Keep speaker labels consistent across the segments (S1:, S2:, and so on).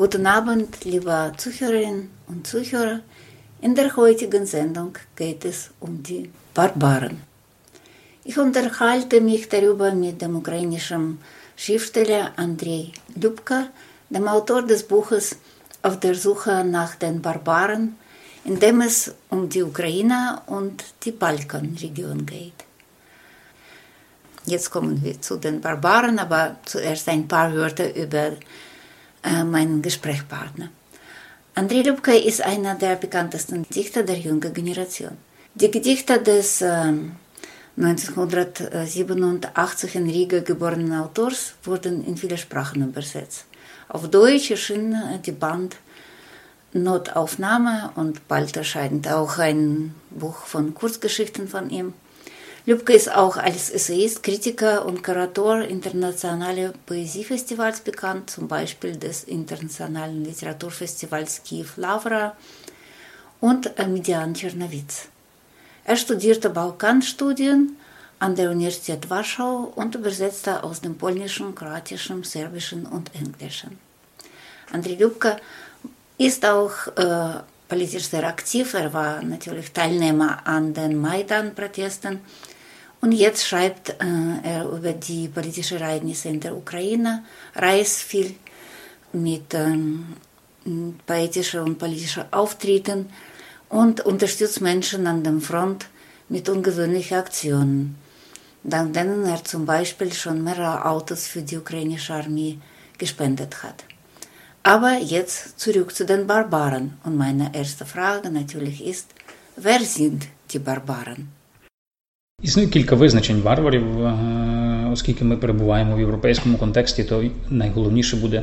S1: Guten Abend, liebe Zuhörerinnen und Zuhörer. In der heutigen Sendung geht es um die Barbaren. Ich unterhalte mich darüber mit dem ukrainischen Schriftsteller Andrei Ljubka, dem Autor des Buches Auf der Suche nach den Barbaren, in dem es um die Ukraine und die Balkanregion geht. Jetzt kommen wir zu den Barbaren, aber zuerst ein paar Wörter über äh, meinen Gesprächspartner. Andrei Lubka ist einer der bekanntesten Dichter der jungen Generation. Die Gedichte des äh, 1987 in Riga geborenen Autors wurden in viele Sprachen übersetzt. Auf Deutsch erschien die Band Notaufnahme und bald erscheint auch ein Buch von Kurzgeschichten von ihm. Lübke ist auch als Essayist, Kritiker und Kurator internationaler Poesiefestivals bekannt, zum Beispiel des Internationalen Literaturfestivals Kiew Lavra und Median Czernowitz. Er studierte Balkanstudien an der Universität Warschau und übersetzte aus dem Polnischen, Kroatischen, Serbischen und Englischen. Andrei Lübke ist auch äh, politisch sehr aktiv. Er war natürlich Teilnehmer an den Maidan-Protesten und jetzt schreibt äh, er über die politischen Ereignisse in der Ukraine, reist viel mit ähm, poetischen und politischen Auftritten und unterstützt Menschen an der Front mit ungewöhnlichen Aktionen dank denen er zum Beispiel schon mehrere Autos für die ukrainische Armee gespendet hat. Aber jetzt zurück zu den Barbaren. Und meine erste Frage natürlich ist, wer sind die Barbaren?
S2: Існує кілька визначень варварів, оскільки ми перебуваємо в європейському контексті, то найголовніше буде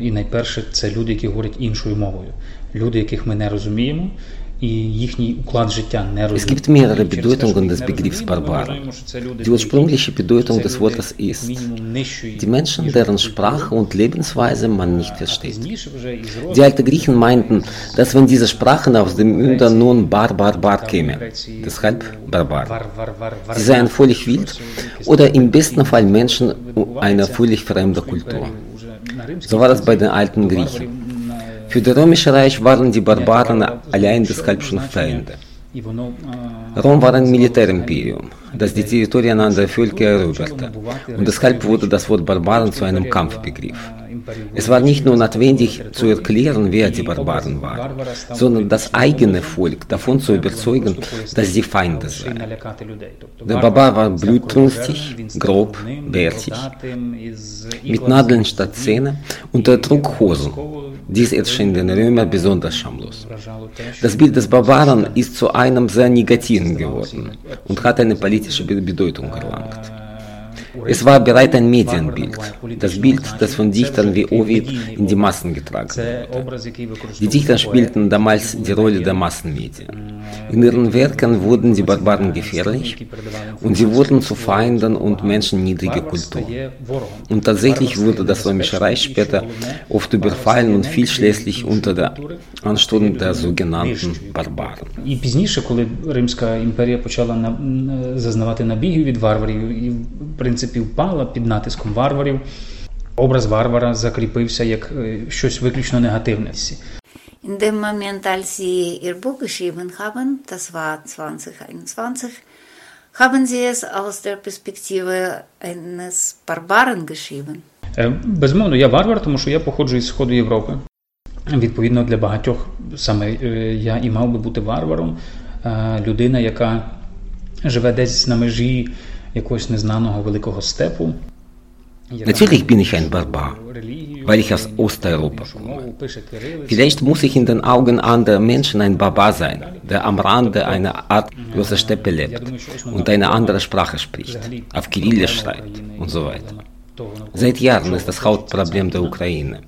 S2: і найперше це люди, які говорять іншою мовою, люди, яких ми не розуміємо,
S3: Es gibt mehrere Bedeutungen des Begriffs Barbaren. Die ursprüngliche Bedeutung des Wortes ist die Menschen, deren Sprache und Lebensweise man nicht versteht. Die alten Griechen meinten, dass wenn diese Sprachen aus dem Münder nun Bar Barbar käme, deshalb Barbar. Sie seien völlig wild oder im besten Fall Menschen einer völlig fremden Kultur. So war es bei den alten Griechen. Für das Römische Reich waren die Barbaren allein deshalb schon Feinde. Rom war ein Militärimperium, das die Territorien anderer Völker eroberte, und deshalb wurde das Wort Barbaren zu einem Kampfbegriff. Es war nicht nur notwendig zu erklären, wer die Barbaren waren, sondern das eigene Volk davon zu überzeugen, dass sie Feinde seien. Der Barbar war blutrünstig, grob, bärtig, mit Nadeln statt Zähne und er trug Hosen. Dies erschien den Römern besonders schamlos. Das Bild des Barbaren ist zu einem sehr negativen geworden und hat eine politische Bedeutung erlangt. Es war bereits ein Medienbild, das Bild, das von Dichtern wie Ovid in die Massen getragen wurde. Die Dichter spielten damals die Rolle der Massenmedien. In ihren Werken wurden die Barbaren gefährlich und sie wurden zu Feinden und Menschen niedriger Kultur. Und tatsächlich wurde das Römische Reich später oft überfallen und fiel schließlich unter der Ansturm der sogenannten Barbaren.
S2: І пізніше, коли Римська імперія почала зазнавати набігів від варварів, і в принципі впала під натиском варварів, образ варвара закріпився як щось виключно негативне.
S1: In dem Moment, als Sie Ihr Buch geschrieben haben, das war 2021, haben Sie es aus der Perspektive eines Barbaren geschrieben?
S2: Безумовно, я варвар, тому що я походжу із Сходу Європи. Відповідно, для багатьох саме я і мав би бути варваром, людина, яка живе десь на межі якогось незнаного великого степу.
S3: Natürlich bin ich ein Barbar, weil ich aus Osteuropa komme. Vielleicht muss ich in den Augen anderer Menschen ein Barbar sein, der am Rande einer Art großer Steppe lebt und eine andere Sprache spricht, auf Kyrillisch schreibt und so weiter. Seit Jahren ist das Hauptproblem der Ukraine,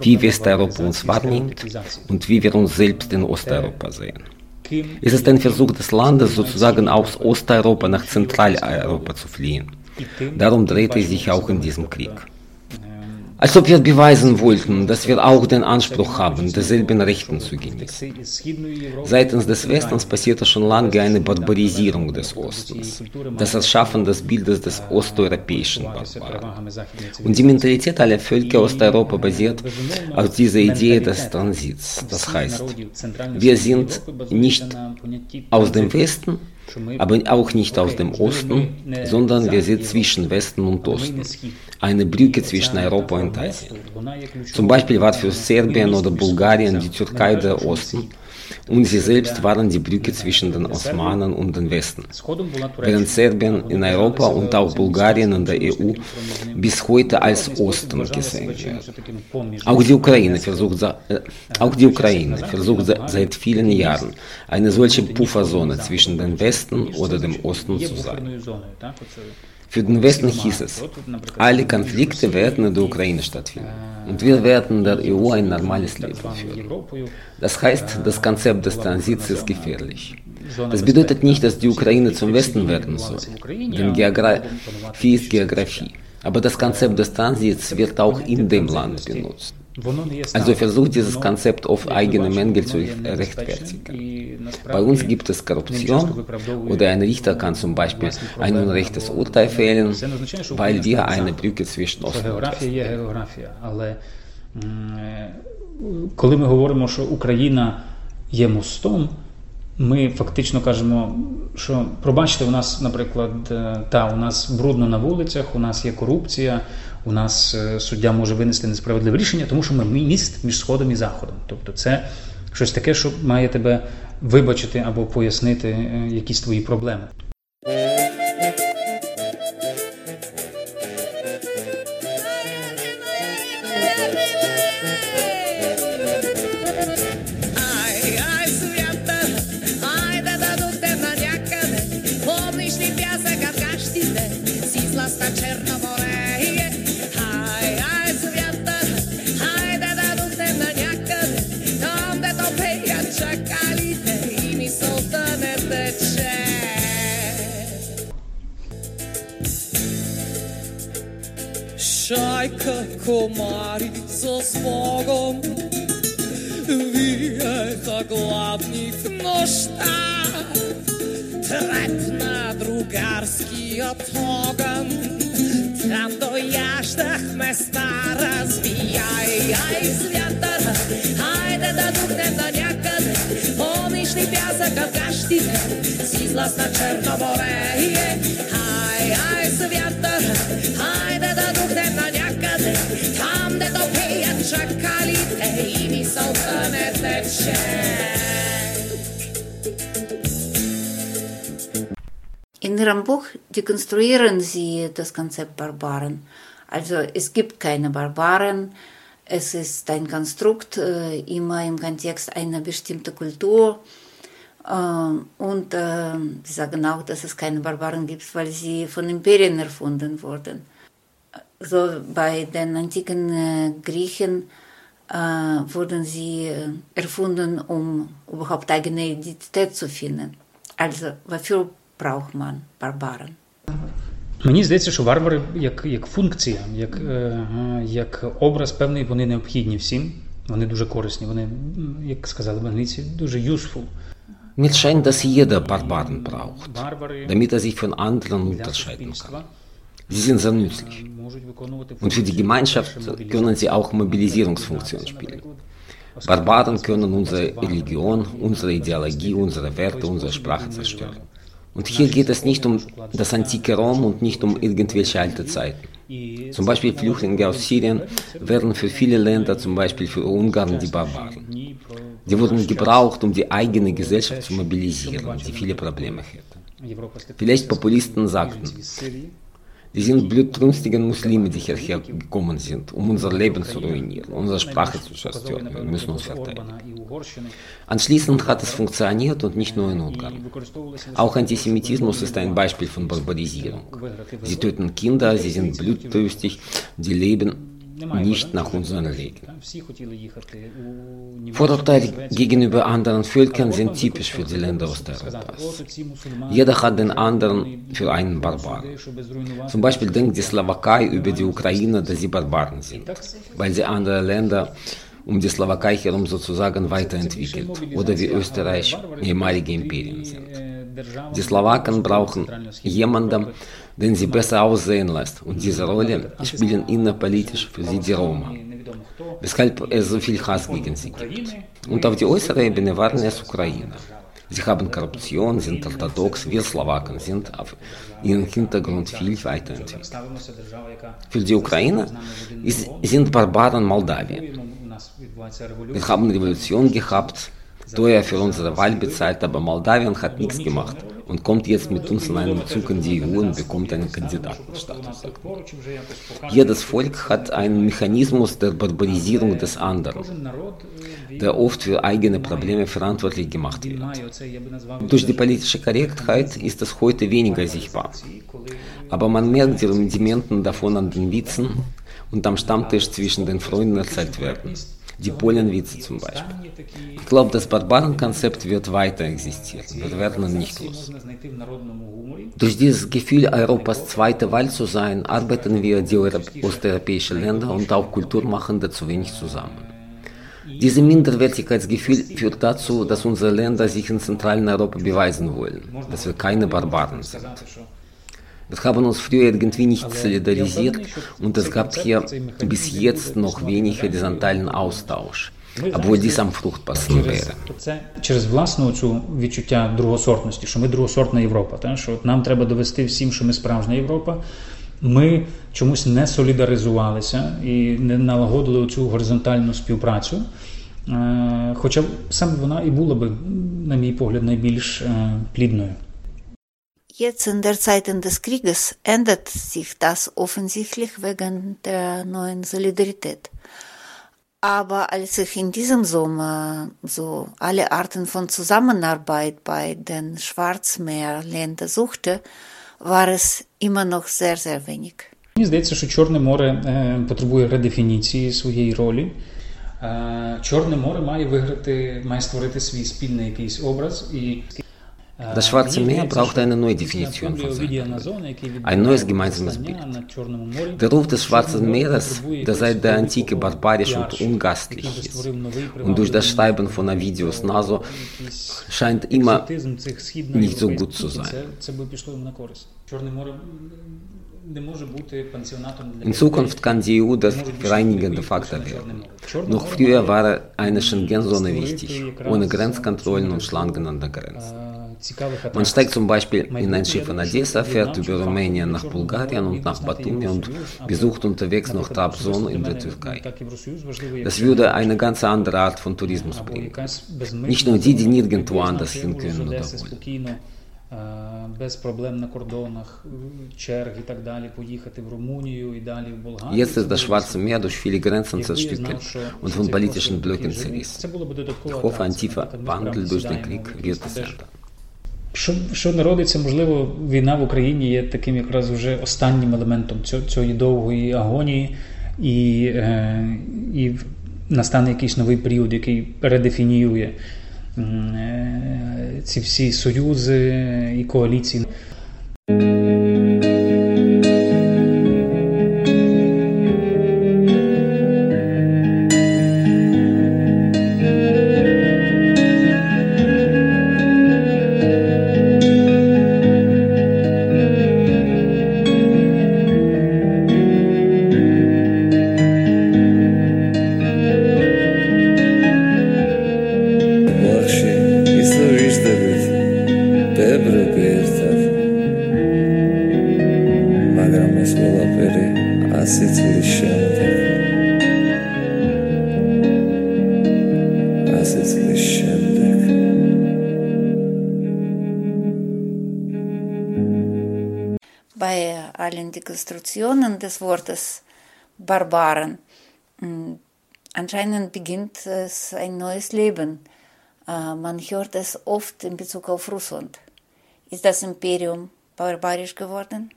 S3: wie Westeuropa uns wahrnimmt und wie wir uns selbst in Osteuropa sehen. Es ist ein Versuch des Landes, sozusagen aus Osteuropa nach Zentraleuropa zu fliehen. Darum dreht es sich auch in diesem Krieg. Als ob wir beweisen wollten, dass wir auch den Anspruch haben, dieselben Rechten zu genießen. Seitens des Westens passierte schon lange eine Barbarisierung des Ostens, das Erschaffen des Bildes des osteuropäischen Barbaren. Und die Mentalität aller Völker Osteuropa basiert auf dieser Idee des Transits. Das heißt, wir sind nicht aus dem Westen, aber auch nicht aus dem Osten, sondern wir sind zwischen Westen und Osten. Eine Brücke zwischen Europa und Asien. Zum Beispiel war für Serbien oder Bulgarien die Türkei der Osten und sie selbst waren die Brücke zwischen den Osmanen und dem Westen. Während Serbien in Europa und auch Bulgarien in der EU bis heute als Osten gesehen wird. Auch die Ukraine versucht, äh, auch die Ukraine versucht seit vielen Jahren eine solche Pufferzone zwischen dem Westen oder dem Osten zu sein. Für den Westen hieß es, alle Konflikte werden in der Ukraine stattfinden und wir werden der EU ein normales Leben führen. Das heißt, das Konzept des Transits ist gefährlich. Das bedeutet nicht, dass die Ukraine zum Westen werden soll, denn Geografie ist Geografie. Aber das Konzept des Transits wird auch in dem Land benutzt. Also versucht dieses Konzept auf eigene Mängel zu rechtfertigen. Bei uns gibt es Korruption oder ein Richter kann zum Beispiel ein unrechtes Urteil fällen, weil wir eine Brücke zwischen Osten und
S2: Коли ми говоримо, що Україна є мостом, ми фактично кажемо, що пробачте, у нас, наприклад, та у нас брудно на вулицях, у нас є корупція, у нас суддя може винести несправедливе рішення, тому що ми міст між сходом і заходом. Тобто, це щось таке, що має тебе вибачити або пояснити якісь твої проблеми.
S4: комари с Богом виеха в нощта. Трепна другарският огън, там дояждахме стара звияй. Ай, святъра, хайде да духнем на някъде, помниш ли пясъка в гащите, си на Черно море? Е. Ай, ай, святъра, Czekali te i nisą planetecie.
S1: In Ihrem Buch dekonstruieren Sie das Konzept Barbaren. Also es gibt keine Barbaren, es ist ein Konstrukt äh, immer im Kontext einer bestimmten Kultur. Äh, und äh, Sie sagen auch, dass es keine Barbaren gibt, weil sie von Imperien erfunden wurden. So bei den antiken äh, Griechen äh, wurden sie äh, erfunden, um überhaupt eigene Identität zu finden. Also wofür braucht man Barbaren?
S2: Мені здається, що варвари як як функція, як як образ певний, вони необхідні всім. Вони дуже корисні. Вони, як сказали в англійці, дуже useful.
S3: Mir scheint, dass jeder Barbaren braucht, damit er sich von anderen unterscheiden kann. Sie sind sehr nützlich. Und für die Gemeinschaft können sie auch Mobilisierungsfunktion spielen. Barbaren können unsere Religion, unsere Ideologie, unsere Werte, unsere Sprache zerstören. Und hier geht es nicht um das antike Rom und nicht um irgendwelche alte Zeiten. Zum Beispiel Flüchtlinge aus Syrien wären für viele Länder, zum Beispiel für Ungarn, die Barbaren. Die wurden gebraucht, um die eigene Gesellschaft zu mobilisieren, die viele Probleme hätte. Vielleicht Populisten sagten, Die sind blutrünstigen Muslime, die hierher gekommen sind, um unser Leben zu ruinieren, unsere Sprache zu zerstören. Wir müssen uns verteidigen. Anschließend hat es funktioniert und nicht nur in Ungarn. Auch Antisemitismus ist ein Beispiel von Barbarisierung. Sie töten Kinder, sie sind blutdürstig, die leben nicht nach unseren Regeln. Vorurteile gegenüber anderen Völkern sind typisch für die Länder Osteuropas. Jeder hat den anderen für einen Barbar. Zum Beispiel denkt die Slowakei über die Ukrainer, dass sie Barbaren sind, weil sie andere Länder um die Slowakei herum sozusagen weiterentwickelt oder wie Österreich ehemalige Imperien sind. Die Slowaken brauchen jemanden, den sie besser aussehen lässt. Und diese Rolle spielen innerpolitisch für sie die Roma. Weshalb es so viel Hass gegen sie gibt. Und auf die äußere Ebene waren es Ukrainer. Sie haben Korruption, sind orthodox, wir Slowaken sind auf ihren Hintergrund viel weiterentwickelt. Für die Ukraine sind Barbaren Moldawien. Wir haben Revolution gehabt, teuer für unsere Wahl bezahlt, aber Moldawien hat nichts gemacht und kommt jetzt mit uns in einem Zug in die EU und bekommt einen Kandidatenstatus. Jedes Volk hat einen Mechanismus der Barbarisierung des anderen, der oft für eigene Probleme verantwortlich gemacht wird. Durch die politische Korrektheit ist es heute weniger sichtbar, aber man merkt die Rudimenten davon an den Witzen und am Stammtisch zwischen den Freunden erzählt werden die Polenwitze zum Beispiel. Ich glaube, das Barbarenkonzept wird weiter existieren. Wir werden nicht los. Durch dieses Gefühl, Europas zweite Wahl zu sein, arbeiten wir, die osteuropäischen Länder und auch Kulturmachende, zu wenig zusammen. Dieses Minderwertigkeitsgefühl führt dazu, dass unsere Länder sich in zentralen Europa beweisen wollen, dass wir keine Barbaren sind. Wir haben uns früher irgendwie nicht solidarisiert und es gab hier bis jetzt noch wenig горизонтальний Austausch. Або сам фрукт.
S2: Це через власну цю відчуття другосортності, що ми другосортна Європа. Та? Що нам треба довести всім, що ми справжня Європа. Ми чомусь не солідаризувалися і не налагодили цю горизонтальну співпрацю. Хоча саме вона і була би, на мій погляд, найбільш плідною.
S1: Jetzt in der Zeiten des Krieges ändert sich das offensichtlich wegen der neuen Solidarität. Aber als ich in diesem Sommer so alle Arten von Zusammenarbeit bei den Schwarzmeerländern suchte, war es immer noch sehr, sehr wenig.
S2: Мені здається, що Чорне море е, потребує редефініції своєї ролі. Е, Чорне море має виграти, має створити свій спільний якийсь образ і
S3: das Schwarze Meer braucht eine neue Definition von seiner ein neues gemeinsames Bild. Der Ruf des Schwarzen Meeres, der seit der Antike barbarisch und ungastlich ist. Und durch das Schreiben von Avidius Naso scheint immer nicht so gut zu sein. In Zukunft kann die EU das vereinigende Faktor werden. Noch früher war eine Schengen-Zone wichtig, ohne Grenzkontrollen und Schlangen an der Grenze. Man steigt zum Beispiel in ein Schiff in Odessa, fährt über Rumänien nach Bulgarien und nach Batumi und besucht unterwegs noch Trabzon in der Türkei. Das würde eine ganz andere Art von Tourismus bringen. Nicht nur die, die nirgendwo anders hin können oder wollen. Jetzt ist das Schwarze Meer durch viele Grenzen zerstückelt und von politischen Blöcken zerrissen. Ich hoffe, ein tiefer Wandel durch den Krieg wird es ändern.
S2: Що що народиться, можливо, війна в Україні є таким якраз вже останнім елементом цієї довгої агонії, і е, і настане якийсь новий період, який передефініює е, ці всі союзи і коаліції.
S1: Bei allen Dekonstruktionen des Wortes Barbaren hm, anscheinend beginnt es ein neues Leben. Äh, man hört es oft in Bezug auf Russland. Ist das Imperium barbarisch geworden?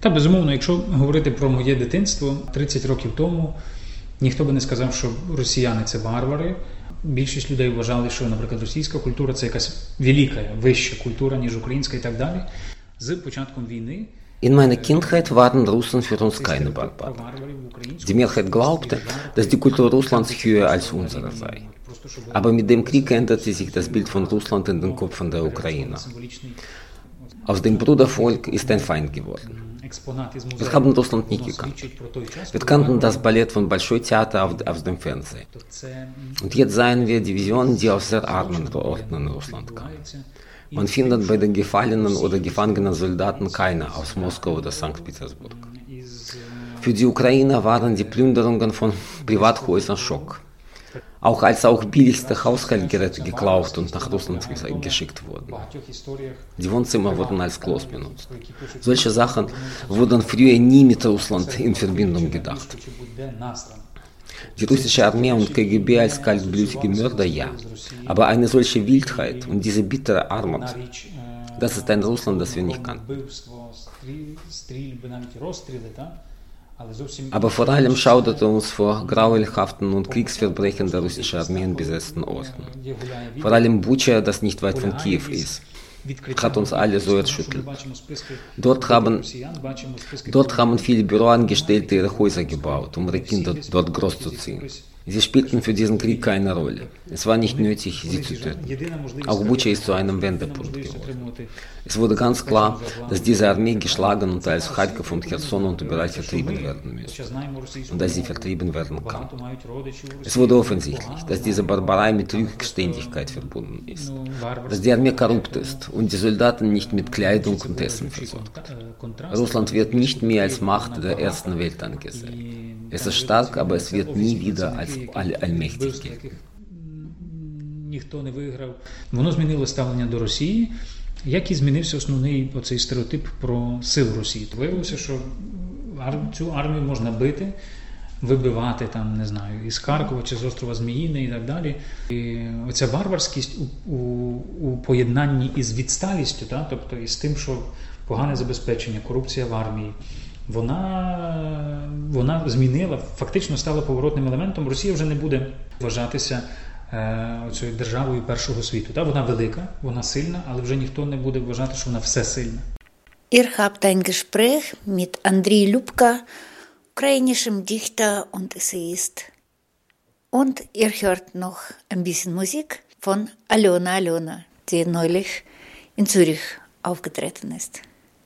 S2: Та безумовно, якщо говорити про моє дитинство 30 років тому, ніхто би не сказав, що росіяни це варвари. Більшість людей вважали, що, наприклад, російська культура це якась велика, вища культура, ніж українська і так далі. З початком війни
S3: In meiner Kindheit waren Russen für uns keine Barbaren. Die Mehrheit glaubte, dass die Kultur Russlands höher als unsere sei. Aber mit dem Krieg änderte sich das Bild von Russland in den Köpfen der Ukrainer. Aus dem Brudervolk ist ein Feind geworden. Wir haben Russland nicht gekannt. Wir kannten das Ballett von Bolschoi Theater auf, auf dem Fernsehen. Und jetzt seien wir die Vision, die aus sehr armen Orten in Russland kam. Man findet bei den gefallenen oder gefangenen Soldaten keine aus Moskau oder St. Petersburg. Für die Ukrainer waren die Plünderungen von Privathäusern Schock. Auch als auch billigste Haushaltsgeräte geklaut und nach Russland geschickt wurden. Die Wohnzimmer wurden als Klos benutzt. Solche Sachen wurden früher nie mit Russland in Verbindung gedacht. Die russische Armee und KGB als kaltblütige Mörder ja. Aber eine solche Wildheit und diese bittere Armut, das ist ein Russland, das wir nicht kannten. Aber vor allem schauderte uns vor grauenhaften und Kriegsverbrechen der russischen Armee in besetzten Osten. Vor allem Bucha, das nicht weit von Kiew ist hat uns alle so erschüttelt. Dort haben, dort haben viele Büroangestellte ihre Häuser gebaut, um ihre Kinder dort großzuziehen. Sie spielten für diesen Krieg keine Rolle. Es war nicht nötig, sie zu töten. Auch Bucha ist zu einem Wendepunkt geworden. Es wurde ganz klar, dass diese Armee geschlagen und als Kharkov und Cherson und überall vertrieben werden müsste. Und dass sie vertrieben werden kann. Es wurde offensichtlich, dass diese Barbarei mit Rückständigkeit verbunden ist. Dass die Armee korrupt ist und die Soldaten nicht mit Kleidung und Essen versorgt. Russland wird nicht mehr als Macht der ersten Welt angesehen. Es ist stark, aber es wird nie wieder als all allmächtig gelten.
S2: Ніхто не виграв. Воно змінило ставлення до Росії, як і змінився основний оцей стереотип про силу Росії. Виявилося, що цю армію можна бити, вибивати там, не знаю, із Харкова чи з острова Зміїни і так далі. І Оця варварськість у, у, у поєднанні із відсталістю, та, тобто із тим, що погане забезпечення, корупція в армії. Вона вона змінила, фактично стала поворотним елементом. Росія вже не буде вважатися е, цією державою першого світу. Та вона велика, вона сильна, але вже ніхто не буде вважати, що вона все сильна.
S1: Ihr habt ein Gespräch mit Andrei Lubka, ukrainischem Dichter und Essayist. Und ihr hört noch ein bisschen Musik von Alona Alona, die ist.